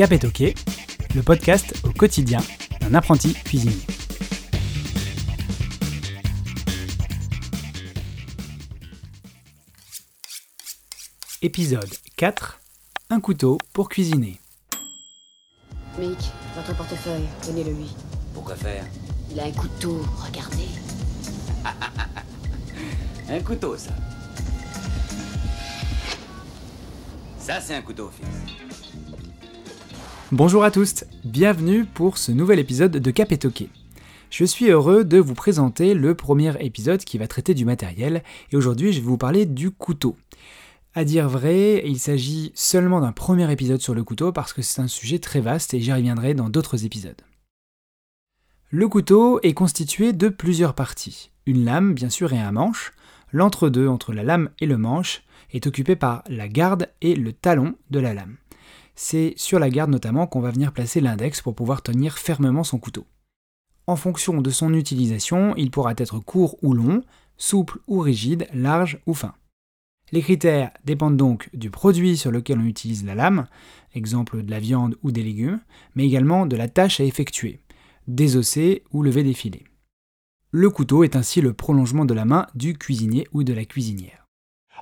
Cap est OK, le podcast au quotidien d'un apprenti cuisinier. Épisode 4 Un couteau pour cuisiner. Mick, votre portefeuille, donnez-le lui. Pourquoi faire? Il a un couteau, regardez. Un couteau, ça. Ça, c'est un couteau fixe. Bonjour à tous, bienvenue pour ce nouvel épisode de Cap et Toqué. Je suis heureux de vous présenter le premier épisode qui va traiter du matériel et aujourd'hui je vais vous parler du couteau. À dire vrai, il s'agit seulement d'un premier épisode sur le couteau parce que c'est un sujet très vaste et j'y reviendrai dans d'autres épisodes. Le couteau est constitué de plusieurs parties. Une lame, bien sûr, et un manche. L'entre-deux entre la lame et le manche est occupé par la garde et le talon de la lame. C'est sur la garde notamment qu'on va venir placer l'index pour pouvoir tenir fermement son couteau. En fonction de son utilisation, il pourra être court ou long, souple ou rigide, large ou fin. Les critères dépendent donc du produit sur lequel on utilise la lame, exemple de la viande ou des légumes, mais également de la tâche à effectuer, désosser ou lever des filets. Le couteau est ainsi le prolongement de la main du cuisinier ou de la cuisinière.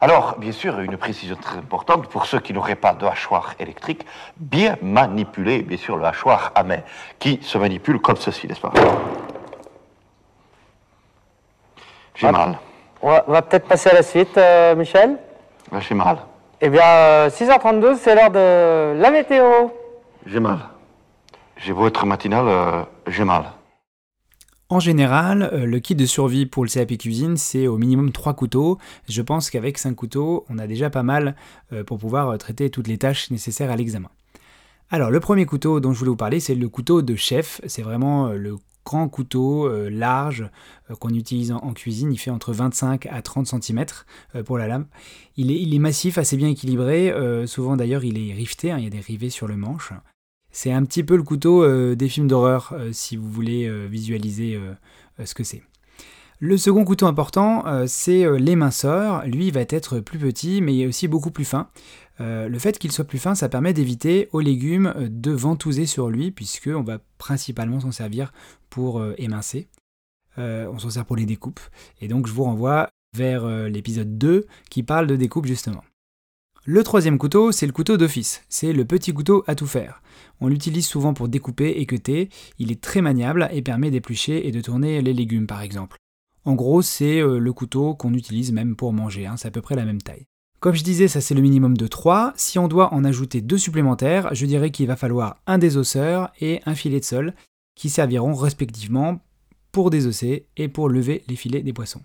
Alors, bien sûr, une précision très importante pour ceux qui n'auraient pas de hachoir électrique, bien manipuler, bien sûr, le hachoir à main, qui se manipule comme ceci, n'est-ce pas? J'ai mal. On va, peut-être passer à la suite, euh, Michel? Là, J'ai mal. Eh bien, euh, 6h32, c'est l'heure de la météo. J'ai mal. J'ai beau être matinal, euh, j'ai mal. En général, euh, le kit de survie pour le CAP cuisine, c'est au minimum 3 couteaux. Je pense qu'avec 5 couteaux, on a déjà pas mal euh, pour pouvoir euh, traiter toutes les tâches nécessaires à l'examen. Alors, le premier couteau dont je voulais vous parler, c'est le couteau de chef. C'est vraiment le grand couteau large qu'on utilise en, cuisine. Il fait entre 25 à 30 cm pour la lame. Il est, massif, assez bien équilibré. souvent d'ailleurs, il est rifté, hein, il y a des rivets sur le manche. C'est un petit peu le couteau euh, des films d'horreur, euh, si vous voulez euh, visualiser ce que c'est. Le second couteau important, c'est l'éminceur. Lui, il va être plus petit, mais aussi beaucoup plus fin. Le fait qu'il soit plus fin, ça permet d'éviter aux légumes de ventouser sur lui, puisqu'on va principalement s'en servir pour émincer. On s'en sert pour les découpes. Et donc, je vous renvoie vers l'épisode 2 qui parle de découpe justement. Le troisième couteau, c'est le couteau d'office. C'est le petit couteau à tout faire. On l'utilise souvent pour découper et queuter. Il est très maniable et permet d'éplucher et de tourner les légumes par exemple. En gros, c'est euh, le couteau qu'on utilise même pour manger, hein, c'est à peu près la même taille. Comme je disais, ça c'est le minimum de 3. Si on doit en ajouter deux supplémentaires, je dirais qu'il va falloir un désosseur et un filet de sol qui serviront respectivement pour désosser et pour lever les filets des poissons.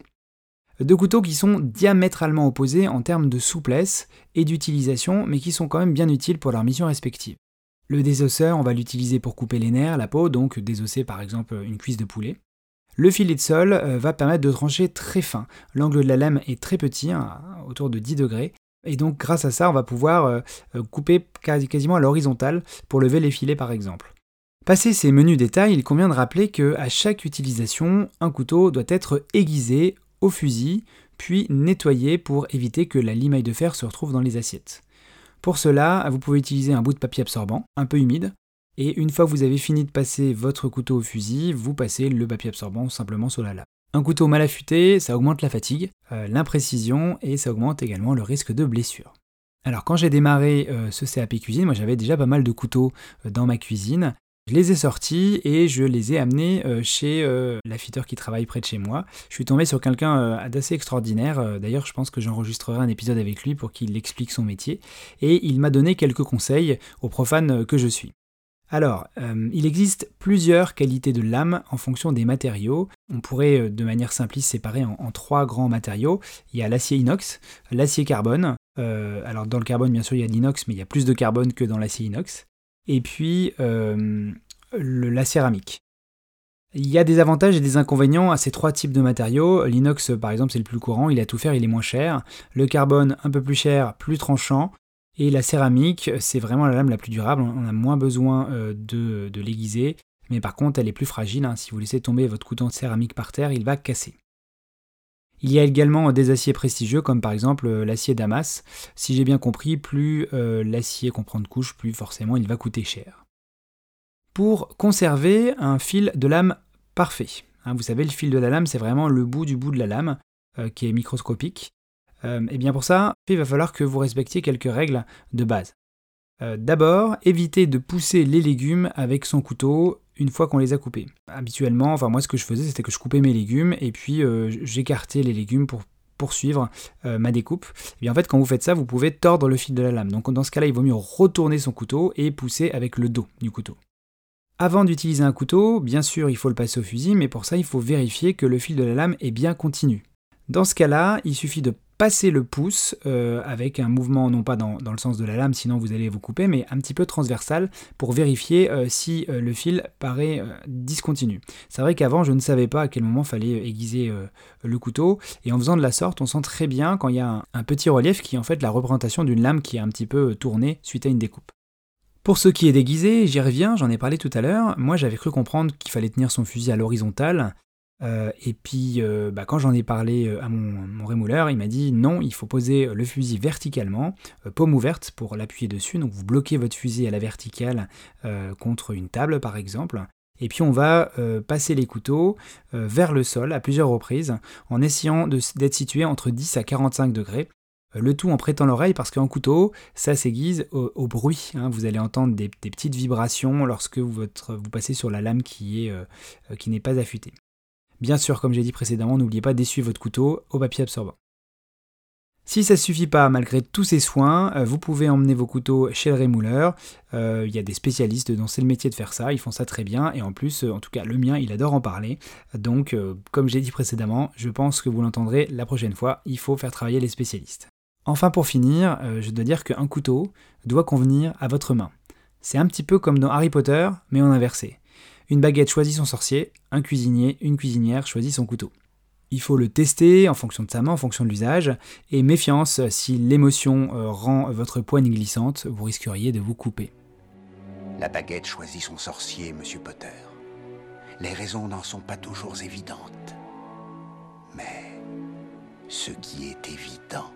Deux couteaux qui sont diamétralement opposés en termes de souplesse et d'utilisation, mais qui sont quand même bien utiles pour leurs missions respectives. Le désosseur, on va l'utiliser pour couper les nerfs, la peau, donc désosser par exemple une cuisse de poulet. Le filet de sol euh, va permettre de trancher très fin. L'angle de la lame est très petit, hein, autour de 10 degrés. Et donc grâce à ça, on va pouvoir euh, euh, couper quasi- quasiment à l'horizontale pour lever les filets par exemple. Passé ces menus détails, il convient de rappeler que à chaque utilisation, un couteau doit être aiguisé fusil, puis nettoyé pour éviter que la limaille de fer se retrouve dans les assiettes. Pour cela, vous pouvez utiliser un bout de papier absorbant, un peu humide, et une fois que vous avez fini de passer votre couteau au fusil, vous passez le papier absorbant simplement sur la lame. Un couteau mal affûté, ça augmente la fatigue, euh, l'imprécision et ça augmente également le risque de blessure. Alors quand j'ai démarré euh, ce CAP cuisine, moi j'avais déjà pas mal de couteaux euh, dans ma cuisine. Je les ai sortis et je les ai amenés euh, chez euh, l'affiteur qui travaille près de chez moi. Je suis tombé sur quelqu'un euh, d'assez extraordinaire. D'ailleurs, je pense que j'enregistrerai un épisode avec lui pour qu'il explique son métier. Et il m'a donné quelques conseils aux profanes que je suis. Alors, il existe plusieurs qualités de lame en fonction des matériaux. On pourrait de manière simpliste séparer en, trois grands matériaux. Il y a l'acier inox, l'acier carbone. alors dans le carbone, bien sûr, il y a de l'inox, mais il y a plus de carbone que dans l'acier inox. Et puis euh, la céramique. Il y a des avantages et des inconvénients à ces trois types de matériaux. L'inox, par exemple, c'est le plus courant, il a tout faire, il est moins cher. Le carbone, un peu plus cher, plus tranchant. Et la céramique, c'est vraiment la lame la plus durable, on a moins besoin euh, de, de l'aiguiser, mais par contre elle est plus fragile, hein. si vous laissez tomber votre couteau en céramique par terre, il va casser. Il y a également des aciers prestigieux comme par exemple euh, l'acier Damas. Si j'ai bien compris, plus euh, l'acier qu'on prend de couche, plus forcément il va coûter cher. Pour conserver un fil de lame parfait, hein, vous savez le fil de la lame c'est vraiment le bout du bout de la lame euh, qui est microscopique. et bien pour ça, il va falloir que vous respectiez quelques règles de base. D'abord, évitez de pousser les légumes avec son couteau une fois qu'on les a coupés. Habituellement, enfin moi ce que je faisais c'était que je coupais mes légumes et puis euh, j'écartais les légumes pour poursuivre euh, ma découpe. Et bien en fait quand vous faites ça, vous pouvez tordre le fil de la lame. Donc dans ce cas-là, il vaut mieux retourner son couteau et pousser avec le dos du couteau. Avant d'utiliser un couteau, bien sûr, il faut le passer au fusil, mais pour ça, il faut vérifier que le fil de la lame est bien continu. Dans ce cas-là, il suffit de passer le pouce euh, avec un mouvement non pas dans, le sens de la lame, sinon vous allez vous couper, mais un petit peu transversal pour vérifier euh, si euh, le fil paraît discontinu. C'est vrai qu'avant je ne savais pas à quel moment fallait aiguiser le couteau, et en faisant de la sorte, on sent très bien quand il y a un, un petit relief qui est en fait la représentation d'une lame qui est un petit peu tournée suite à une découpe. Pour ce qui est déguisé, j'y reviens, j'en ai parlé tout à l'heure, moi j'avais cru comprendre qu'il fallait tenir son fusil à l'horizontale, euh, et puis, euh, bah, quand j'en ai parlé euh, à mon, rémouleur, il m'a dit non, il faut poser le fusil verticalement, paume ouverte pour l'appuyer dessus. Donc, vous bloquez votre fusil à la verticale contre une table, par exemple. Et puis, on va passer les couteaux vers le sol à plusieurs reprises en essayant d'être situé entre 10 à 45 degrés. Le tout en prêtant l'oreille parce qu'un couteau, ça s'aiguise au, bruit. Hein. Vous allez entendre des, petites vibrations lorsque vous, passez sur la lame qui n'est pas affûtée. Bien sûr, comme j'ai dit précédemment, n'oubliez pas d'essuyer votre couteau au papier absorbant. Si ça ne suffit pas, malgré tous ces soins, euh, vous pouvez emmener vos couteaux chez le rémouleur. Euh, il y a des spécialistes dont c'est le métier de faire ça, ils font ça très bien. Et en plus, euh, en tout cas, le mien, il adore en parler. Donc, comme j'ai dit précédemment, je pense que vous l'entendrez la prochaine fois, il faut faire travailler les spécialistes. Enfin, pour finir, je dois dire qu'un couteau doit convenir à votre main. C'est un petit peu comme dans Harry Potter, mais en inversé. Une baguette choisit son sorcier, un cuisinier, une cuisinière choisit son couteau. Il faut le tester en fonction de sa main, en fonction de l'usage, et méfiance, si l'émotion euh, rend votre poigne glissante, vous risqueriez de vous couper. La baguette choisit son sorcier, monsieur Potter. Les raisons n'en sont pas toujours évidentes. Mais ce qui est évident,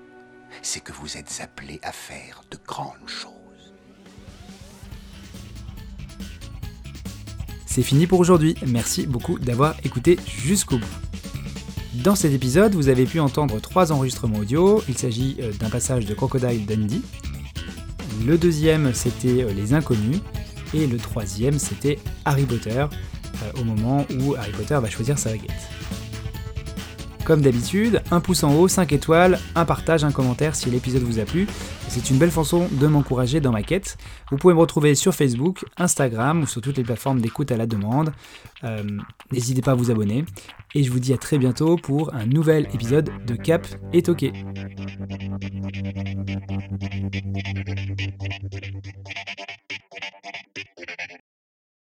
c'est que vous êtes appelé à faire de grandes choses. C'est fini pour aujourd'hui. Merci beaucoup d'avoir écouté jusqu'au bout. Dans cet épisode, vous avez pu entendre trois enregistrements audio. Il s'agit euh, d'un passage de Crocodile Dundee. Le deuxième, c'était euh, Les Inconnus. Et le troisième, c'était Harry Potter, euh, au moment où Harry Potter va choisir sa baguette. Comme d'habitude, un pouce en haut, 5 étoiles, un partage, un commentaire si l'épisode vous a plu. C'est une belle façon de m'encourager dans ma quête. Vous pouvez me retrouver sur Facebook, Instagram ou sur toutes les plateformes d'écoute à la demande. Euh, n'hésitez pas à vous abonner. Et je vous dis à très bientôt pour un nouvel épisode de Cap et Toqué.